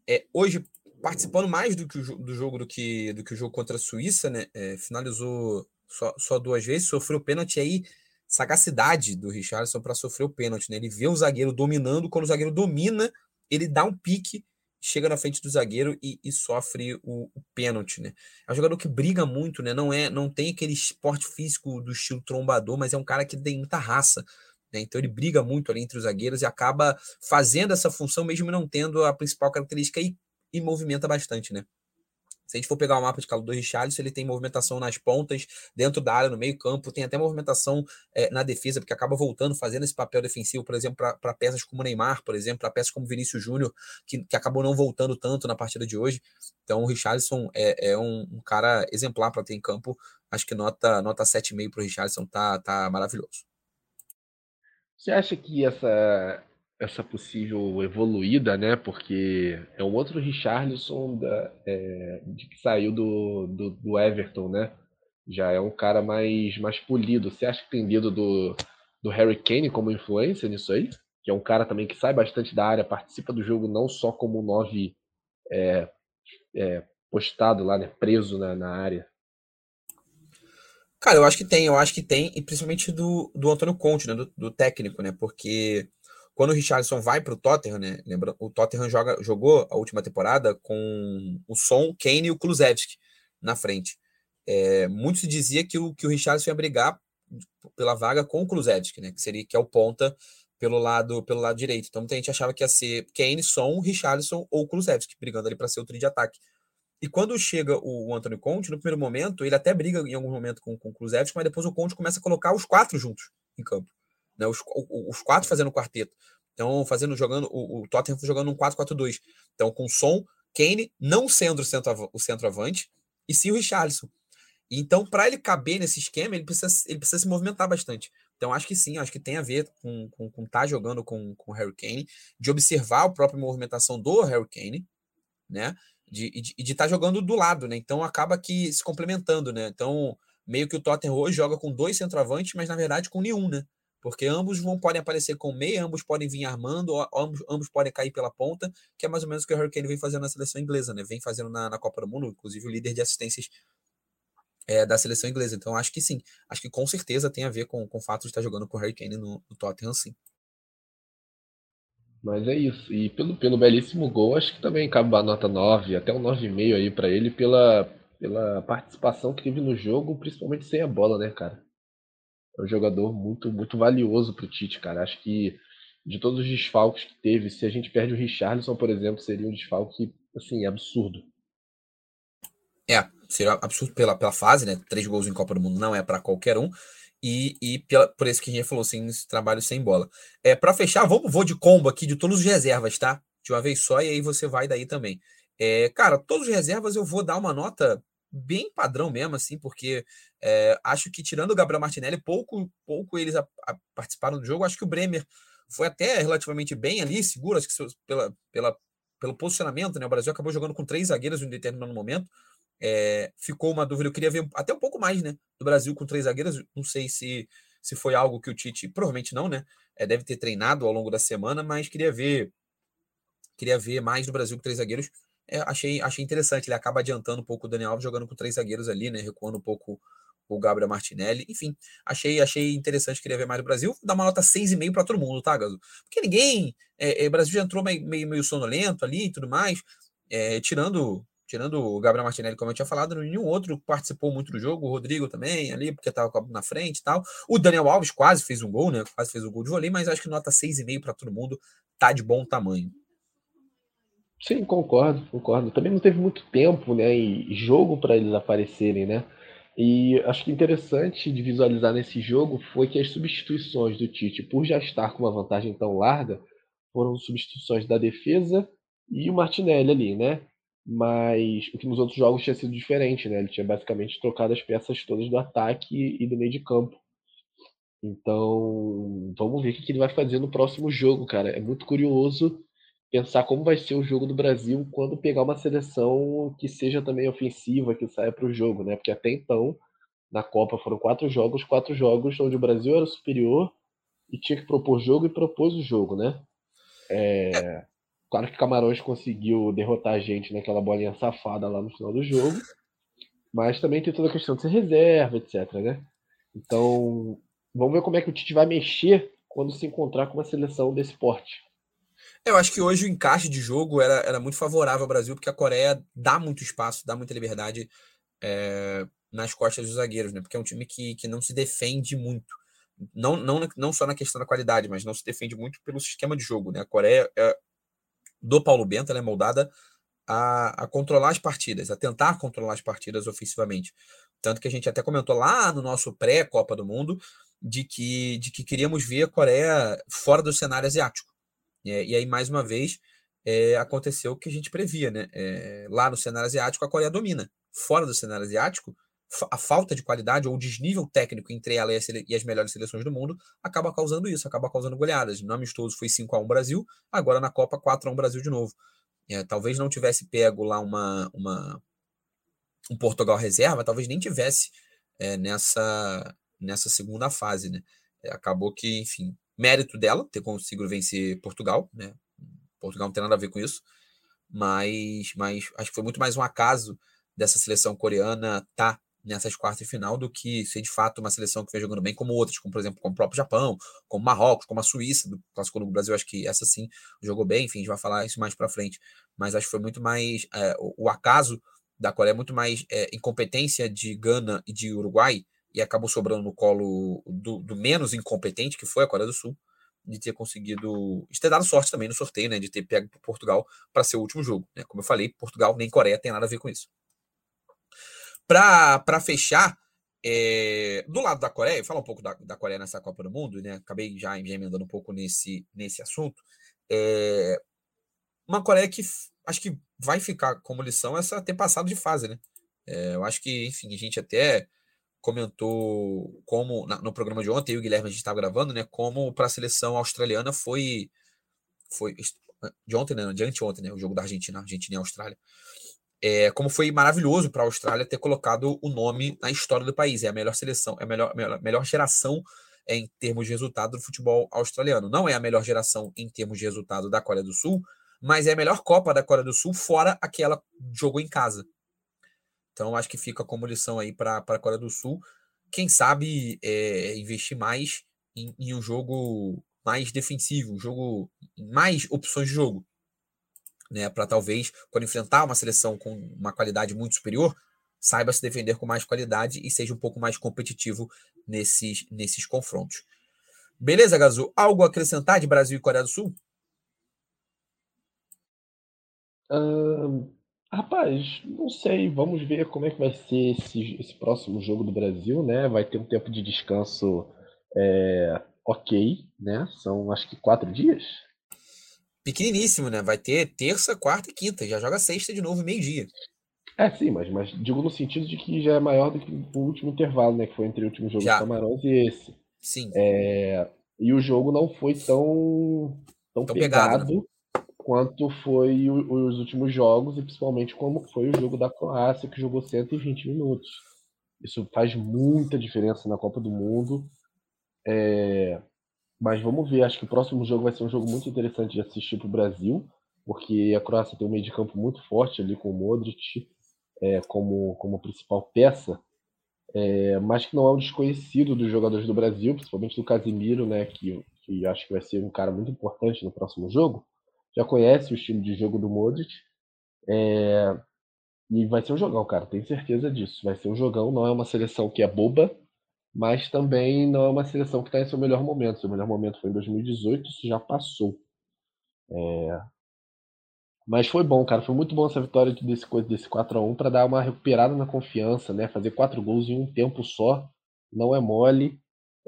é, hoje participando mais do, que o, do jogo do que, do que o jogo contra a Suíça, né? É, finalizou só, só duas vezes, sofreu pênalti aí. Sagacidade do Richarlison para sofrer o pênalti, né? Ele vê o zagueiro dominando, quando o zagueiro domina, ele dá um pique chega na frente do zagueiro e, e sofre o, o, pênalti, né? É um jogador que briga muito, né? Não é, não tem aquele esporte físico do estilo trombador, mas é um cara que tem muita raça. Né? Então ele briga muito ali entre os zagueiros e acaba fazendo essa função mesmo não tendo a principal característica e, e movimenta bastante, né? Se a gente for pegar o mapa de calor do Richarlison, ele tem movimentação nas pontas, dentro da área, no meio campo, tem até movimentação é, na defesa, porque acaba voltando, fazendo esse papel defensivo, por exemplo, para peças como Neymar, por exemplo, para peças como Vinícius Júnior, que, que acabou não voltando tanto na partida de hoje. Então o Richarlison é, é um, um, cara exemplar para ter em campo. Acho que nota, nota 7,5 para o Richarlison tá, tá maravilhoso. Você acha que essa essa possível evoluída, né? Porque é um outro Richarlison da, é, de que saiu do, do, do, Everton, né? Já é um cara mais, mais polido. Você acha que tem dedo do, do Harry Kane como influência nisso aí? Que é um cara também que sai bastante da área, participa do jogo não só como nove é, é, postado lá, né? Preso na, na área. Cara, eu acho que tem, eu acho que tem, e principalmente do, do Antônio Conte, né? Do, do técnico, né? Porque quando o Richardson vai para o Tottenham, né? Lembra, o Tottenham joga, jogou a última temporada com o Son, Kane e o Kulusevski na frente. É, muito se dizia que o, que o Richardson ia brigar pela vaga com o Kulusevski, né? Que seria que é o ponta pelo lado pelo lado direito. Então muita gente achava que ia ser Kane, Son, Richardson ou Kulusevski brigando ali para ser o trio de ataque. E quando chega o, o Antônio Conte, no primeiro momento, ele até briga em algum momento com, com o Kulusevski, mas depois o Conte começa a colocar os quatro juntos em campo né? Os, os quatro fazendo quarteto. Então, fazendo, jogando, o, o Tottenham jogando um 4-4-2. Então, com Son, Kane, não sendo o, centro, o centroavante, e sim o Richarlison. Então, para ele caber nesse esquema, ele precisa, ele precisa se movimentar bastante. Então, acho que sim, acho que tem a ver com estar com, com tá jogando com, com o Harry Kane, de observar a própria movimentação do Harry Kane, né? De, estar tá jogando do lado, né? Então acaba que se complementando, né? Então, meio que o Tottenham hoje joga com dois centroavantes, mas na verdade com nenhum, né? porque ambos vão podem aparecer com meia, ambos podem vir armando, ambos, ambos podem cair pela ponta, que é mais ou menos o que o Hurricane vem fazendo na seleção inglesa, né? Vem fazendo na, na Copa do Mundo, inclusive o líder de assistências é, da seleção inglesa. Então acho que sim, acho que com certeza tem a ver com, com o fato de estar jogando com o Hurricane no, no Tottenham, sim. Mas é isso. E pelo, pelo belíssimo gol, acho que também cabe a nota 9, até um 9,5 aí para ele pela, pela participação que teve no jogo, principalmente sem a bola, né, cara? é um jogador muito, muito valioso para o Tite, cara. Acho que de todos os desfalques que teve, se a gente perde o Richarlison, por exemplo, seria um desfalque assim, absurdo. É, seria absurdo pela, pela fase, né? Três gols em Copa do Mundo não é para qualquer um. E, e pela, por isso que a gente falou assim, esse trabalho sem bola. É, para fechar, vamos vou de combo aqui de todos os reservas, tá? De uma vez só, e aí você vai daí também. É, cara, todos os reservas eu vou dar uma nota bem padrão mesmo, assim, porque é, acho que tirando o Gabriel Martinelli, pouco, pouco eles a, a participaram do jogo. Acho que o Bremer foi até relativamente bem ali, seguro, acho que pela, pela, pelo posicionamento, né? O Brasil acabou jogando com três zagueiros em um determinado momento. É, ficou uma dúvida, eu queria ver até um pouco mais, né? Do Brasil com três zagueiros. Não sei se, se foi algo que o Tite, provavelmente não, né? É, deve ter treinado ao longo da semana, mas queria ver. Queria ver mais do Brasil com três zagueiros é, achei, achei interessante. Ele acaba adiantando um pouco o Daniel Alves, jogando com três zagueiros ali, né? Recuando um pouco o Gabriel Martinelli. Enfim, achei, achei interessante. Queria ver mais do Brasil. Dar uma nota 6,5 para todo mundo, tá, Gaso? Porque ninguém. É, é, o Brasil já entrou meio, meio, meio sonolento ali e tudo mais. É, tirando. Tirando o Gabriel Martinelli, como eu tinha falado, nenhum outro participou muito do jogo. O Rodrigo também, ali, porque estava na frente e tal. O Daniel Alves quase fez um gol, né? Quase fez um gol de vôlei, mas acho que nota 6,5 para todo mundo tá de bom tamanho. Sim, concordo, concordo. Também não teve muito tempo, né, e jogo para eles aparecerem, né? E acho que interessante de visualizar nesse jogo foi que as substituições do Tite, por já estar com uma vantagem tão larga, foram substituições da defesa e o Martinelli ali, né? Mas o que nos outros jogos tinha sido diferente, né? Ele tinha basicamente trocado as peças todas do ataque e do meio de campo. Então, vamos ver o que ele vai fazer no próximo jogo, cara. É muito curioso pensar como vai ser o jogo do Brasil quando pegar uma seleção que seja também ofensiva, que saia para o jogo, né? Porque até então, na Copa foram quatro jogos, quatro jogos onde o Brasil era superior e tinha que propor jogo e propôs o jogo, né? É, claro que Camarões conseguiu derrotar a gente naquela bolinha safada lá no final do jogo, mas também tem toda a questão de ser reserva, etc, né? Então, vamos ver como é que o Tite vai mexer quando se encontrar com uma seleção desse porte. Eu acho que hoje o encaixe de jogo era, era muito favorável ao Brasil, porque a Coreia dá muito espaço, dá muita liberdade é, nas costas dos zagueiros, né? Porque é um time que, que não se defende muito. Não, não, não só na questão da qualidade, mas não se defende muito pelo sistema de jogo, né? A Coreia é, do Paulo Bento é moldada a, a controlar as partidas, a tentar controlar as partidas ofensivamente. Tanto que a gente até comentou lá no nosso pré-Copa do Mundo de que, de que queríamos ver a Coreia fora do cenário asiático. É, e aí, mais uma vez, é, aconteceu o que a gente previa, né? É, lá no cenário asiático, a Coreia domina. Fora do cenário asiático, a falta de qualidade ou o desnível técnico entre ela e as, e as, melhores seleções do mundo acaba causando isso, acaba causando goleadas. No amistoso foi 5 a 1 Brasil, agora na Copa 4 a 1 Brasil de novo. É, talvez não tivesse pego lá uma, uma um Portugal reserva, talvez nem tivesse é, nessa nessa segunda fase, né? É, acabou que, enfim, mérito dela ter conseguido vencer Portugal, né? Portugal não tem nada a ver com isso, mas, mas acho que foi muito mais um acaso dessa seleção coreana tá nessas quartas de final do que ser de fato uma seleção que vem jogando bem como outras, como por exemplo, como o próprio Japão, como Marrocos, como a Suíça, do clássico do Brasil, acho que essa sim jogou bem, enfim, a gente vai falar isso mais para frente, mas acho que foi muito mais é, o, o, acaso da Coreia, é muito mais é, incompetência de Gana e de Uruguai, e acabou sobrando no colo do, do, menos incompetente, que foi a Coreia do Sul, de ter conseguido, de ter dado sorte também no sorteio, né, de ter pego Portugal para ser o último jogo, né, como eu falei, Portugal nem Coreia tem nada a ver com isso. Para fechar, é, do lado da Coreia, falar um pouco da, da Coreia nessa Copa do Mundo, né? Acabei já, emendando um pouco nesse, nesse assunto. É, uma Coreia que acho que vai ficar como lição essa ter passado de fase, né? É, eu acho que, enfim, a gente até comentou como na, no programa de ontem, eu e o Guilherme a gente estava gravando, né? Como para a seleção australiana foi foi de ontem, né? De anteontem, né? O jogo da Argentina, Argentina e Austrália é, como foi maravilhoso para a Austrália ter colocado o nome na história do país. É a melhor seleção, é a melhor, melhor, melhor geração é, em termos de resultado do futebol australiano. Não é a melhor geração em termos de resultado da Coreia do Sul, mas é a melhor Copa da Coreia do Sul, fora aquela jogou em casa. Então, acho que fica como lição aí para a Coreia do Sul. Quem sabe é, investir mais em, em um jogo mais defensivo, um jogo mais opções de jogo né, para talvez, quando enfrentar uma seleção com uma qualidade muito superior, saiba se defender com mais qualidade e seja um pouco mais competitivo nesses, nesses confrontos. Beleza, Gazu? Algo a acrescentar de Brasil e Coreia do Sul? Uh, rapaz, não sei. Vamos ver como é que vai ser esse, esse próximo jogo do Brasil, né? Vai ter um tempo de descanso é, ok, né? São acho que quatro dias pequeniníssimo, né? Vai ter terça, quarta e quinta. Já joga sexta de novo, meio-dia. É, sim, mas, mas digo no sentido de que já é maior do que o último intervalo, né? Que foi entre o último jogo já. do Camarões e esse. Sim. É, e o jogo não foi tão, tão, tão pegado, pegado né? quanto foi o, os últimos jogos, e principalmente como foi o jogo da Croácia, que jogou 120 minutos. Isso faz muita diferença na Copa do Mundo. É, mas vamos ver, acho que o próximo jogo vai ser um jogo muito interessante de assistir para o Brasil, porque a Croácia tem um meio de campo muito forte ali com o Modric é, como, como principal peça, é, mas que não é um desconhecido dos jogadores do Brasil, principalmente do Casimiro, né, que, que acho que vai ser um cara muito importante no próximo jogo. Já conhece o estilo de jogo do Modric. É, e vai ser um jogão, cara, tenho certeza disso. Vai ser um jogão, não é uma seleção que é boba, mas também não é uma seleção que está em seu melhor momento. Seu melhor momento foi em 2018, isso já passou. É... Mas foi bom, cara. Foi muito bom essa vitória desse, desse 4x1 para dar uma recuperada na confiança, né? Fazer quatro gols em um tempo só não é mole.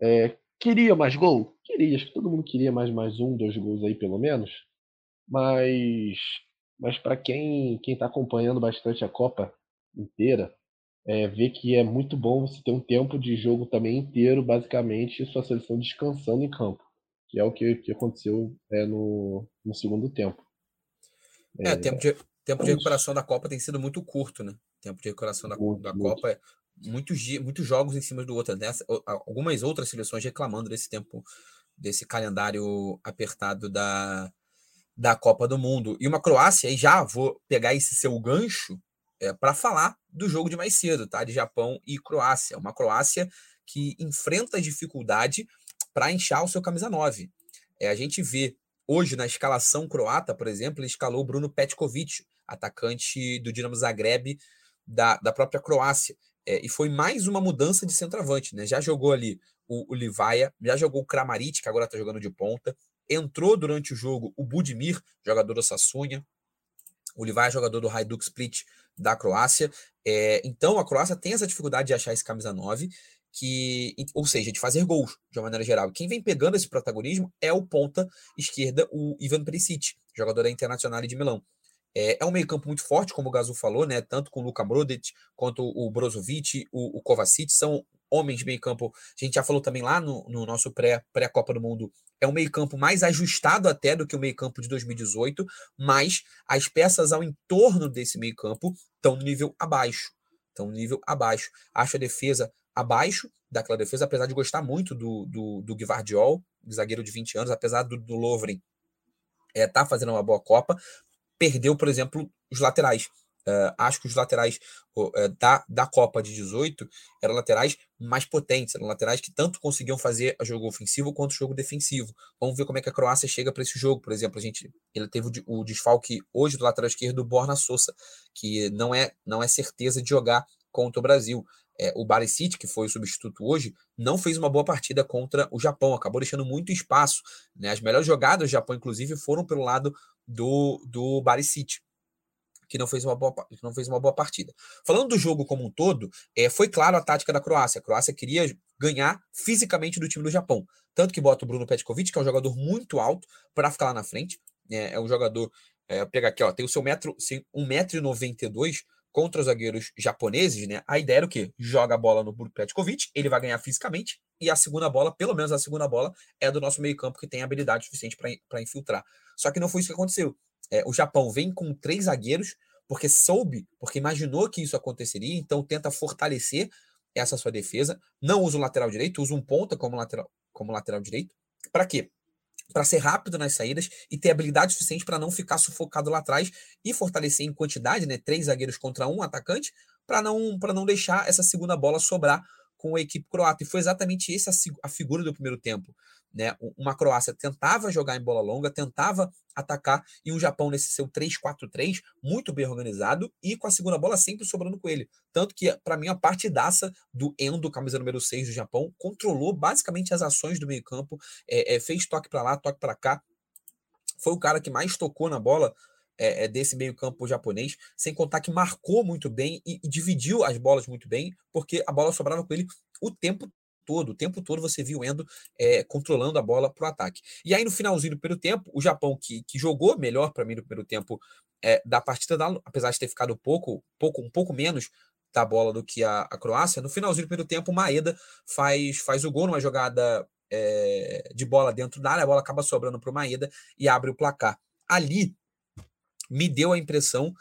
É... Queria mais gol? Queria. Acho que todo mundo queria mais, mais um, dois gols aí pelo menos. Mas, mas para quem quem está acompanhando bastante a Copa inteira, é, ver que é muito bom você ter um tempo de jogo também inteiro, basicamente, sua seleção descansando em campo, que é o que, que aconteceu é, no, no segundo tempo. É, é tempo de, tempo de recuperação da Copa tem sido muito curto, né? Tempo de recuperação da, muito, da muito. Copa é muitos, muitos jogos em cima do outro. Né? Algumas outras seleções reclamando desse tempo, desse calendário apertado da, da Copa do Mundo. E uma Croácia, aí já vou pegar esse seu gancho é, para falar do jogo de mais cedo, tá? De Japão e Croácia. Uma Croácia que enfrenta dificuldade para inchar o seu camisa 9. É, a gente vê hoje na escalação croata, por exemplo, ele escalou Bruno Petkovic, atacante do Dinamo Zagreb da, da própria Croácia. É, e foi mais uma mudança de centroavante, né? Já jogou ali o, o Livaia, já jogou o Kramaric, que agora está jogando de ponta. Entrou durante o jogo o Budimir, jogador do Sassunia. O Livaia, jogador do Hajduk Split da Croácia. É, então a Croácia tem essa dificuldade de achar esse camisa 9, que, ou seja, de fazer gols de uma maneira geral. Quem vem pegando esse protagonismo é o ponta esquerda, o Ivan Perisic, jogador da Internacional de Milão. É, é um meio-campo muito forte, como o Gazu falou, né? Tanto com o Luka Modric quanto o Brozovic, o, o Kovacic, são homens de meio campo. A gente já falou também lá no, no nosso pré-Copa pré do Mundo é um meio-campo mais ajustado até do que o meio-campo de 2018, mas as peças ao entorno desse meio-campo estão no nível abaixo. Estão no nível abaixo. Acho a defesa abaixo daquela defesa, apesar de gostar muito do, do, do Guivardiol, zagueiro de 20 anos, apesar do, do Lovren é, tá fazendo uma boa Copa, perdeu, por exemplo, os laterais. Uh, acho que os laterais uh, da, da Copa de 18 eram laterais mais potentes, eram laterais que tanto conseguiam fazer o jogo ofensivo quanto o jogo defensivo. Vamos ver como é que a Croácia chega para esse jogo. Por exemplo, a gente ele teve o, desfalque hoje do lateral esquerdo do Borna Sousa, que não é, não é certeza de jogar contra o Brasil. É, o Barisic, que foi o substituto hoje, não fez uma boa partida contra o Japão, acabou deixando muito espaço. Né? As melhores jogadas do Japão, inclusive, foram pelo lado do, do Barisic que não fez uma boa, que não fez uma boa partida. Falando do jogo como um todo, é, foi claro a tática da Croácia. A Croácia queria ganhar fisicamente do time do Japão. Tanto que bota o Bruno Petkovic, que é um jogador muito alto, para ficar lá na frente. É, é um jogador. É, pega aqui, ó, tem o seu metro, 1,92m contra os zagueiros japoneses, né? A ideia era o quê? Joga a bola no Bruno Petkovic, ele vai ganhar fisicamente, e a segunda bola, pelo menos a segunda bola, é do nosso meio-campo que tem habilidade suficiente para infiltrar. Só que não foi isso que aconteceu é, o Japão vem com três zagueiros, porque soube, porque imaginou que isso aconteceria, então tenta fortalecer essa sua defesa. Não usa o lateral direito, usa um ponta como lateral, como lateral direito. Para quê? Para ser rápido nas saídas e ter habilidade suficiente para não ficar sufocado lá atrás e fortalecer em quantidade, né? Três zagueiros contra um atacante, para não, não deixar essa segunda bola sobrar com a equipe croata. E foi exatamente essa a figura do primeiro tempo. Né? Uma Croácia tentava jogar em bola longa, tentava atacar, e um Japão nesse seu 3-4-3, muito bem organizado, e com a segunda bola sempre sobrando com ele. Tanto que, para mim, a partidaça do Endo, camisa número 6 do Japão, controlou basicamente as ações do meio-campo, é, é, fez toque para lá, toque para cá. Foi o cara que mais tocou na bola é, é desse meio-campo japonês, sem contar que marcou muito bem e, e, dividiu as bolas muito bem, porque a bola sobrava com ele o tempo todo, o tempo todo você viu o Endo é, controlando a bola para o ataque. E aí, no finalzinho do primeiro tempo, o Japão, que, que jogou melhor para mim no primeiro tempo é, da partida, da, apesar de ter ficado pouco, pouco, um pouco menos da bola do que a, a Croácia, no finalzinho do primeiro tempo, o Maeda faz, faz o gol numa jogada é, de bola dentro da área, a bola acaba sobrando para o Maeda e abre o placar. Ali me deu a impressão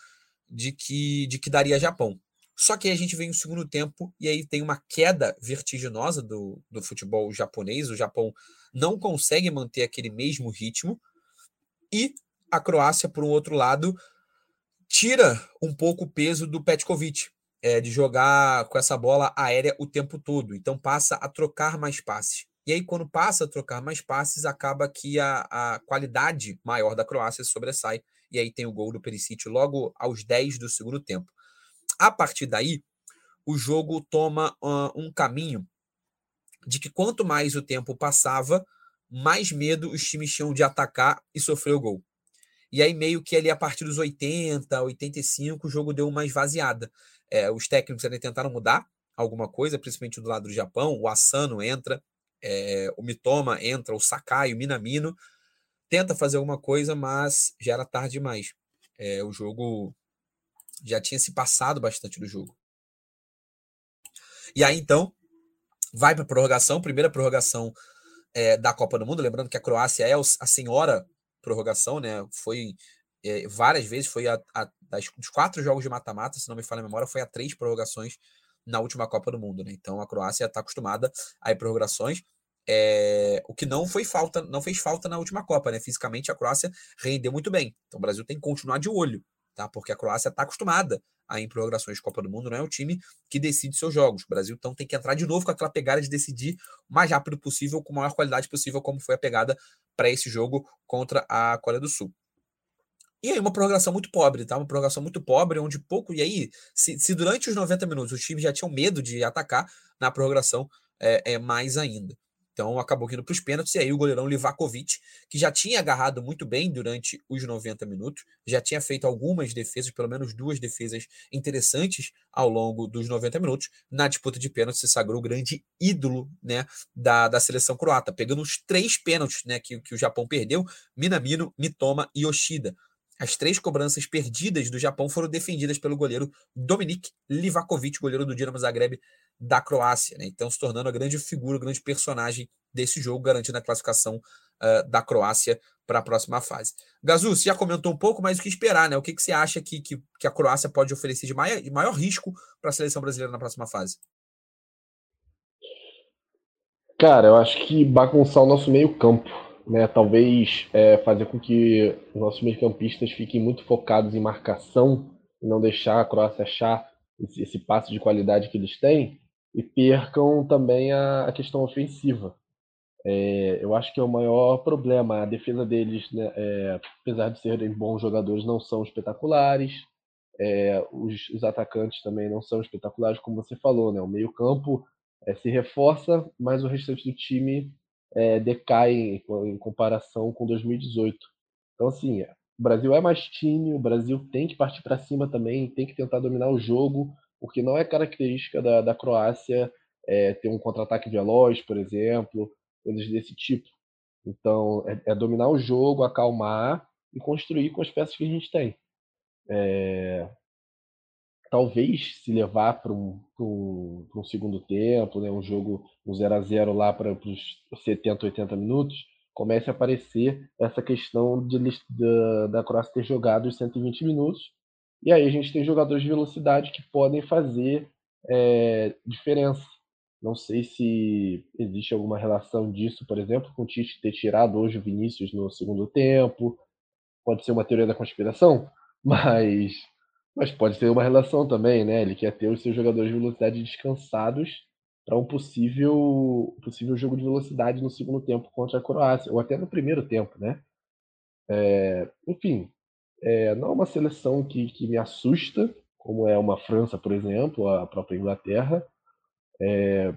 de que, de que daria Japão. Só que aí a gente vem no segundo tempo e aí tem uma queda vertiginosa do, do futebol japonês. O Japão não consegue manter aquele mesmo ritmo. E a Croácia, por um outro lado, tira um pouco o peso do Petkovic, é, de jogar com essa bola aérea o tempo todo. Então passa a trocar mais passes. E aí, quando passa a trocar mais passes, acaba que a, a qualidade maior da Croácia sobressai. E aí tem o gol do Perisic logo aos 10 do segundo tempo. A partir daí, o jogo toma uh, um caminho de que quanto mais o tempo passava, mais medo os times tinham de atacar e sofrer o gol. E aí, meio que ali a partir dos 80, 85, o jogo deu uma esvaziada. É, os técnicos ali tentaram mudar alguma coisa, principalmente do lado do Japão. O Asano entra, é, o Mitoma entra, o Sakai, o Minamino. Tenta fazer alguma coisa, mas já era tarde demais. É, o jogo já tinha se passado bastante do jogo. E aí, então, vai para a prorrogação, primeira prorrogação é, da Copa do Mundo. Lembrando que a Croácia é a senhora prorrogação, né? Foi é, várias vezes, foi a, a das, dos quatro jogos de mata-mata, se não me falha a memória, foi a três prorrogações na última Copa do Mundo, né? Então a Croácia está acostumada a ir prorrogações. É, o que não foi falta, não fez falta na última Copa, né? Fisicamente a Croácia rendeu muito bem. Então o Brasil tem que continuar de olho tá? Porque a Croácia está acostumada a em prorrogações de Copa do Mundo, não é o time que decide seus jogos. O Brasil então tem que entrar de novo com aquela pegada de decidir o mais rápido possível, com a maior qualidade possível, como foi a pegada para esse jogo contra a Coreia do Sul. E aí, uma prorrogação muito pobre, tá? Uma prorrogação muito pobre, onde pouco. E aí, se, se durante os 90 minutos os times já tinham medo de atacar, na prorrogação é, é mais ainda. Então acabou indo para os pênaltis, e aí o goleirão Livakovic, que já tinha agarrado muito bem durante os 90 minutos, já tinha feito algumas defesas, pelo menos duas defesas interessantes ao longo dos 90 minutos, na disputa de pênaltis se sagrou o grande ídolo né, da, da seleção croata, pegando os três pênaltis né, que, que o Japão perdeu, Minamino, Mitoma e Yoshida. As três cobranças perdidas do Japão foram defendidas pelo goleiro Dominik Livakovic, goleiro do Dinamo Zagreb da Croácia, né? Então se tornando a grande figura, a grande personagem desse jogo, garantindo a classificação uh, da Croácia para a próxima fase. Gazu, você já comentou um pouco, mas o que esperar, né? O que, que você acha que, que, que a Croácia pode oferecer de maior, de maior risco para a seleção brasileira na próxima fase? Cara, eu acho que bagunçar o nosso meio-campo, né? Talvez é, fazer com que os nossos meio-campistas fiquem muito focados em marcação não deixar a Croácia achar esse, esse passo de qualidade que eles têm e percam também a, a questão ofensiva. É, eu acho que é o maior problema. A defesa deles, né, é, apesar de serem bons jogadores, não são espetaculares. É, os, os, atacantes também não são espetaculares, como você falou. Né? O meio-campo é, se reforça, mas o restante do time é, decai em, em, comparação com 2018. Então, assim, o Brasil é mais time, o Brasil tem que partir para cima também, tem que tentar dominar o jogo, porque não é característica da, da Croácia é, ter um contra-ataque veloz, por exemplo, coisas desse tipo. Então, é, é, dominar o jogo, acalmar e construir com as peças que a gente tem. É, talvez se levar para um, um, um, segundo tempo, né, um jogo um 0 a 0 lá para os 70, 80 minutos, comece a aparecer essa questão de, da, da Croácia ter jogado os 120 minutos. E aí a gente tem jogadores de velocidade que podem fazer é, diferença. Não sei se existe alguma relação disso, por exemplo, com o Tite ter tirado hoje o Vinícius no segundo tempo. Pode ser uma teoria da conspiração, <laughs> mas mas pode ter uma relação também, né? Ele quer ter os seus jogadores de velocidade descansados para um possível, possível jogo de velocidade no segundo tempo contra a Croácia, ou até no primeiro tempo, né? É, enfim, é, não é uma seleção que, que me assusta, como é uma França, por exemplo, a própria Inglaterra, é,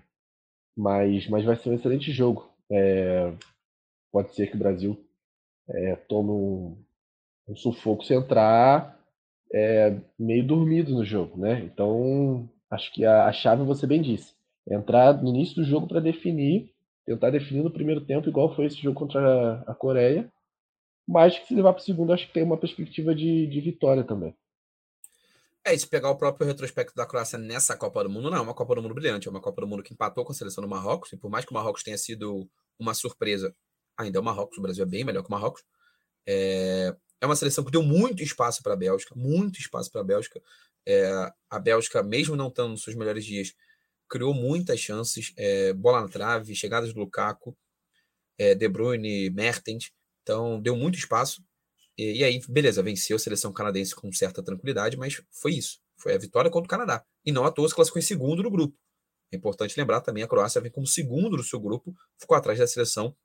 mas, mas vai ser um excelente jogo. É, pode ser que o Brasil é, tome um, um sufoco se entrar é, meio dormido no jogo, né? Então, acho que a, a chave você bem disse. É entrar no início do jogo para definir, tentar definir no primeiro tempo, igual foi esse jogo contra a, a Coreia. Mas que se levar para o segundo, acho que tem uma perspectiva de, de vitória também. É, e se pegar o próprio retrospecto da Croácia nessa Copa do Mundo, não é uma Copa do Mundo brilhante, é uma Copa do Mundo que empatou com a seleção do Marrocos, e por mais que o Marrocos tenha sido uma surpresa, ainda é o Marrocos, o Brasil é bem melhor que o Marrocos. É, é uma seleção que deu muito espaço para a Bélgica, muito espaço para a Bélgica. É, a Bélgica, mesmo não estando nos seus melhores dias, criou muitas chances, é, bola na trave, chegadas do Lukaku, é, De Bruyne, Mertens, então deu muito espaço. E, e, aí, beleza, venceu a seleção canadense com certa tranquilidade, mas foi isso. Foi a vitória contra o Canadá. E não à toa se classificou em segundo no grupo. É importante lembrar também, a Croácia vem como segundo no seu grupo, ficou atrás da seleção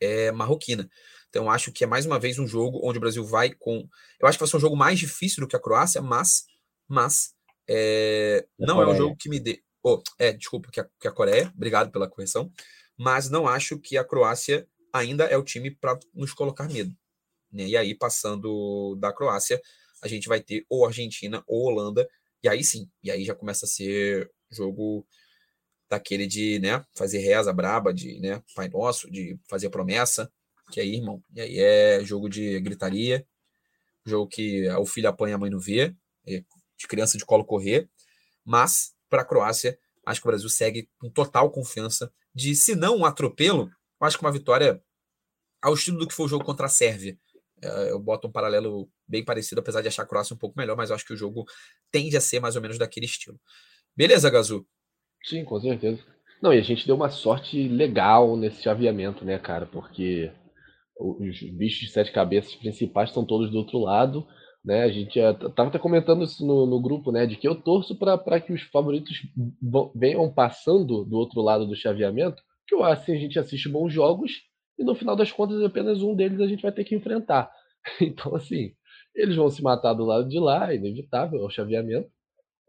é, marroquina. Então, acho que é mais uma vez um jogo onde o Brasil vai com. Eu acho que vai ser um jogo mais difícil do que a Croácia, mas, mas é, não é um jogo que me dê. Oh, é, desculpa, que a, que a Coreia, obrigado pela correção, mas não acho que a Croácia ainda é o time para nos colocar medo. Né? E aí, passando da Croácia, a gente vai ter ou Argentina ou Holanda, e aí sim, e aí já começa a ser jogo daquele de né, fazer reza braba, de né, Pai Nosso, de fazer promessa. Que aí, irmão, e aí é jogo de gritaria, jogo que o filho apanha, a mãe não vê, é de criança de colo correr. Mas, para a Croácia, acho que o Brasil segue com total confiança de, se não um atropelo, acho que uma vitória ao estilo do que foi o jogo contra a Sérvia. É, eu boto um paralelo bem parecido, apesar de achar a Croácia um pouco melhor, mas eu acho que o jogo tende a ser mais ou menos daquele estilo. Beleza, Gazu? Sim, com certeza. Não, e a gente deu uma sorte legal nesse chaveamento, né, cara? Porque os bichos de sete cabeças principais estão todos do outro lado, né? A gente estava até comentando isso no, no, grupo, né? De que eu torço para que os favoritos venham passando do outro lado do chaveamento, que eu assim a gente assiste bons jogos e no final das contas apenas um deles a gente vai ter que enfrentar. <laughs> Então, assim, eles vão se matar do lado de lá, é inevitável, é o chaveamento.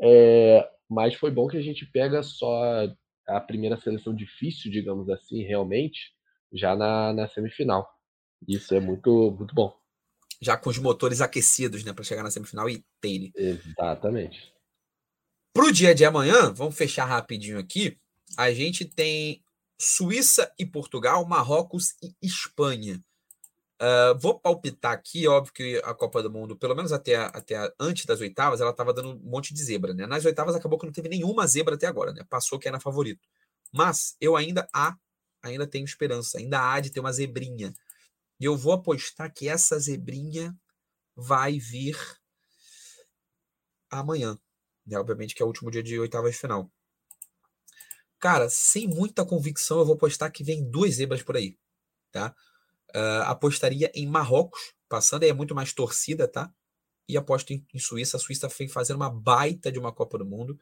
É, mas foi bom que a gente pega só a primeira seleção difícil, digamos assim, realmente, já na, na semifinal. Isso é muito, muito bom. Já com os motores aquecidos, né, para chegar na semifinal e ter. Exatamente. Para o dia de amanhã, vamos fechar rapidinho aqui. A gente tem Suíça e Portugal, Marrocos e Espanha. Uh, vou palpitar aqui, óbvio que a Copa do Mundo, pelo menos até, até antes das oitavas, ela estava dando um monte de zebra, né? Nas oitavas acabou que não teve nenhuma zebra até agora, né? Passou que era favorito. Mas eu ainda há, ainda tenho esperança, ainda há de ter uma zebrinha. E eu vou apostar que essa zebrinha vai vir amanhã. Né? Obviamente que é o último dia de oitavas final. Cara, sem muita convicção, eu vou apostar que vem duas zebras por aí. Tá? Uh, apostaria em Marrocos, passando, aí é muito mais torcida, tá? e aposto em, em Suíça. A Suíça foi fazendo uma baita de uma Copa do Mundo.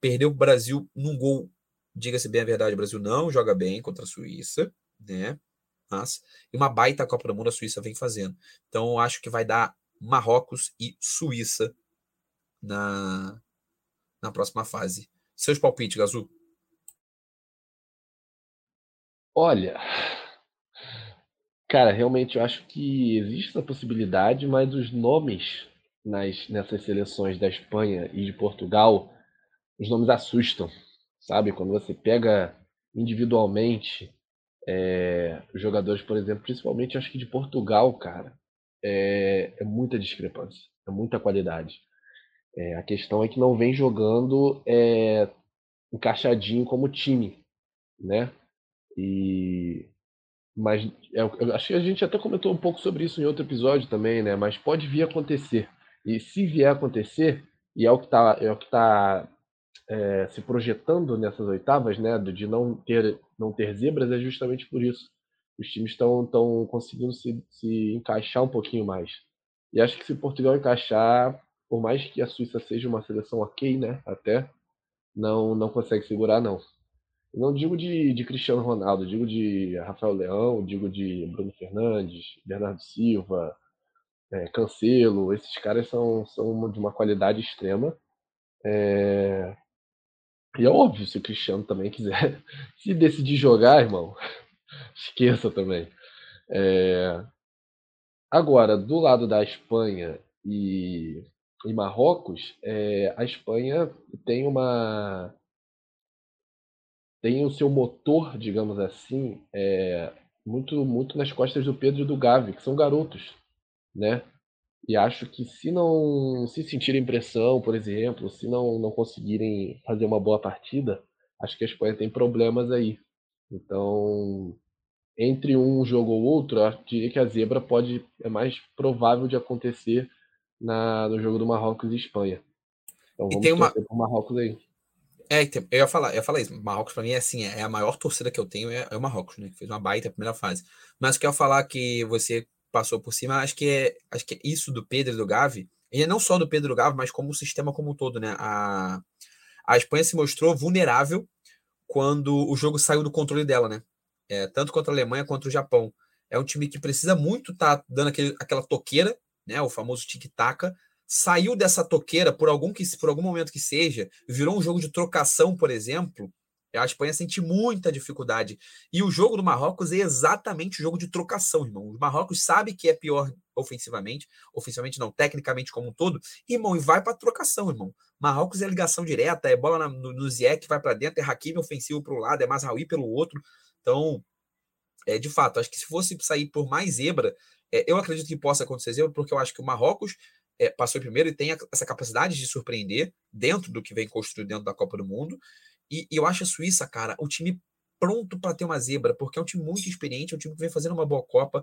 Perdeu o Brasil num gol. Diga-se bem a verdade, o Brasil não joga bem contra a Suíça, né? Mas, e uma baita Copa do Mundo a Suíça vem fazendo. Então, acho que vai dar Marrocos e Suíça na, na próxima fase. Seus palpites, Gazu? Olha, cara, realmente eu acho que existe essa possibilidade, mas os nomes nas, nessas seleções da Espanha e de Portugal, os nomes assustam, sabe? Quando você pega individualmente é, os jogadores, por exemplo, principalmente acho que de Portugal, cara, é, é muita discrepância, é muita qualidade. É, a questão é que não vem jogando encaixadinho como time, né? E mas é, eu acho que a gente até comentou um pouco sobre isso em outro episódio também, né? Mas pode vir a acontecer. E se vier a acontecer, e é o que está é o que tá, é, se projetando nessas oitavas, né? De não ter não ter zebras, é justamente por isso. Os times estão tão conseguindo se, se encaixar um pouquinho mais. E acho que se Portugal encaixar, por mais que a Suíça seja uma seleção ok, né? Até, não, não consegue segurar, não. Não digo de, de Cristiano Ronaldo, digo de Rafael Leão, digo de Bruno Fernandes, Bernardo Silva, é, Cancelo. Esses caras são, são de uma qualidade extrema. É... E é óbvio, se o Cristiano também quiser, <laughs> se decidir jogar, irmão, <laughs> esqueça também. É... Agora, do lado da Espanha e em Marrocos, é, a Espanha tem uma tem o seu motor, digamos assim, é, muito muito nas costas do Pedro e do Gavi, que são garotos, né? E acho que se não se sentirem pressão, por exemplo, se não não conseguirem fazer uma boa partida, acho que a Espanha tem problemas aí. Então, entre um jogo ou outro, eu diria que a zebra pode é mais provável de acontecer na, no jogo do Marrocos e Espanha. Então vamos e tem uma... Marrocos aí. É, eu ia falar, eu ia falar isso. Marrocos, para mim, é assim, é a maior torcida que eu tenho é, é o Marrocos, né? Que fez uma baita primeira fase. Mas o que eu ia falar que você passou por cima, acho que é, acho que é isso do Pedro e do Gavi, e não só do Pedro e do Gavi, mas como o sistema como um todo, né? A, a Espanha se mostrou vulnerável quando o jogo saiu do controle dela, né? É, tanto contra a Alemanha quanto o Japão. É um time que precisa muito estar tá dando aquele, aquela toqueira né, o famoso tic-tac, saiu dessa toqueira por algum que por algum momento que seja, virou um jogo de trocação, por exemplo, a Espanha sente muita dificuldade. E o jogo do Marrocos é exatamente o jogo de trocação, irmão. O Marrocos sabe que é pior ofensivamente, ofensivamente não, tecnicamente como um todo, irmão, e vai para trocação, irmão. Marrocos é ligação direta, é bola na, no, no Ziek, vai para dentro, é Hakimi ofensivo para um lado, é Mazraoui pelo outro. Então, é de fato, acho que se fosse sair por mais zebra, é, eu acredito que possa acontecer, porque eu acho que o Marrocos é, passou primeiro e tem essa capacidade de surpreender dentro do que vem construído dentro da Copa do Mundo. E, e eu acho a Suíça, cara, o time pronto para ter uma zebra, porque é um time muito experiente, é um time que vem fazendo uma boa Copa.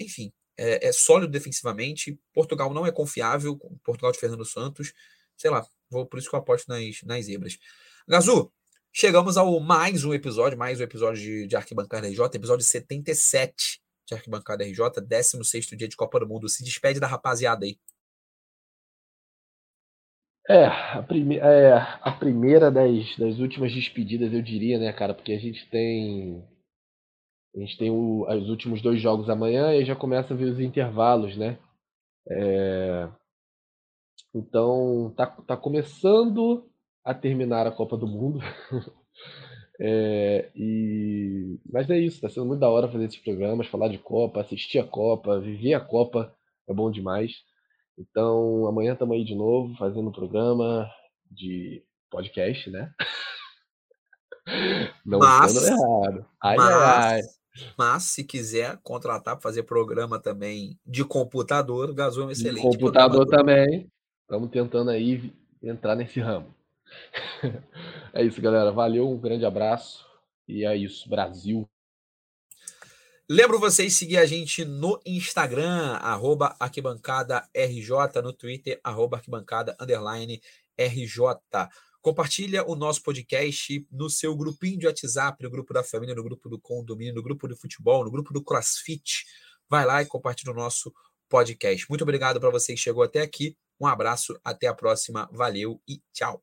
Enfim, é, é sólido defensivamente. Portugal não é confiável, Portugal de Fernando Santos. Sei lá, vou por isso que eu aposto nas, nas zebras. Gazu, chegamos ao mais um episódio, mais um episódio de, de Arquibancada RJ, episódio 77 de Arquibancada RJ, 16 dia de Copa do Mundo. Se despede da rapaziada aí. É, a, prime é, a primeira das, das últimas despedidas, eu diria, né, cara? Porque a gente tem. A gente tem o, os últimos dois jogos amanhã e já começa a ver os intervalos, né? É, então, tá, tá começando a terminar a Copa do Mundo. <laughs> É, e... Mas é isso, tá sendo muito da hora fazer esses programas, falar de Copa, assistir a Copa, viver a Copa, é bom demais. Então, amanhã estamos aí de novo, fazendo um programa de podcast, né? <laughs> Não mas, errado. Ai, mas, ai. Mas, se quiser contratar para fazer programa também de computador, o Gazou é um excelente. De computador também. Estamos tentando aí entrar nesse ramo. <laughs> é isso, galera. Valeu, um grande abraço. E é isso, Brasil. Lembro vocês seguir a gente no Instagram, arroba arquibancada RJ, no Twitter, arroba arquibancada underline RJ. Compartilha o nosso podcast no seu grupinho de WhatsApp, no grupo da família, no grupo do condomínio, no grupo do futebol, no grupo do CrossFit. Vai lá e compartilha o nosso podcast. Muito obrigado para você que chegou até aqui. Um abraço, até a próxima. Valeu e tchau.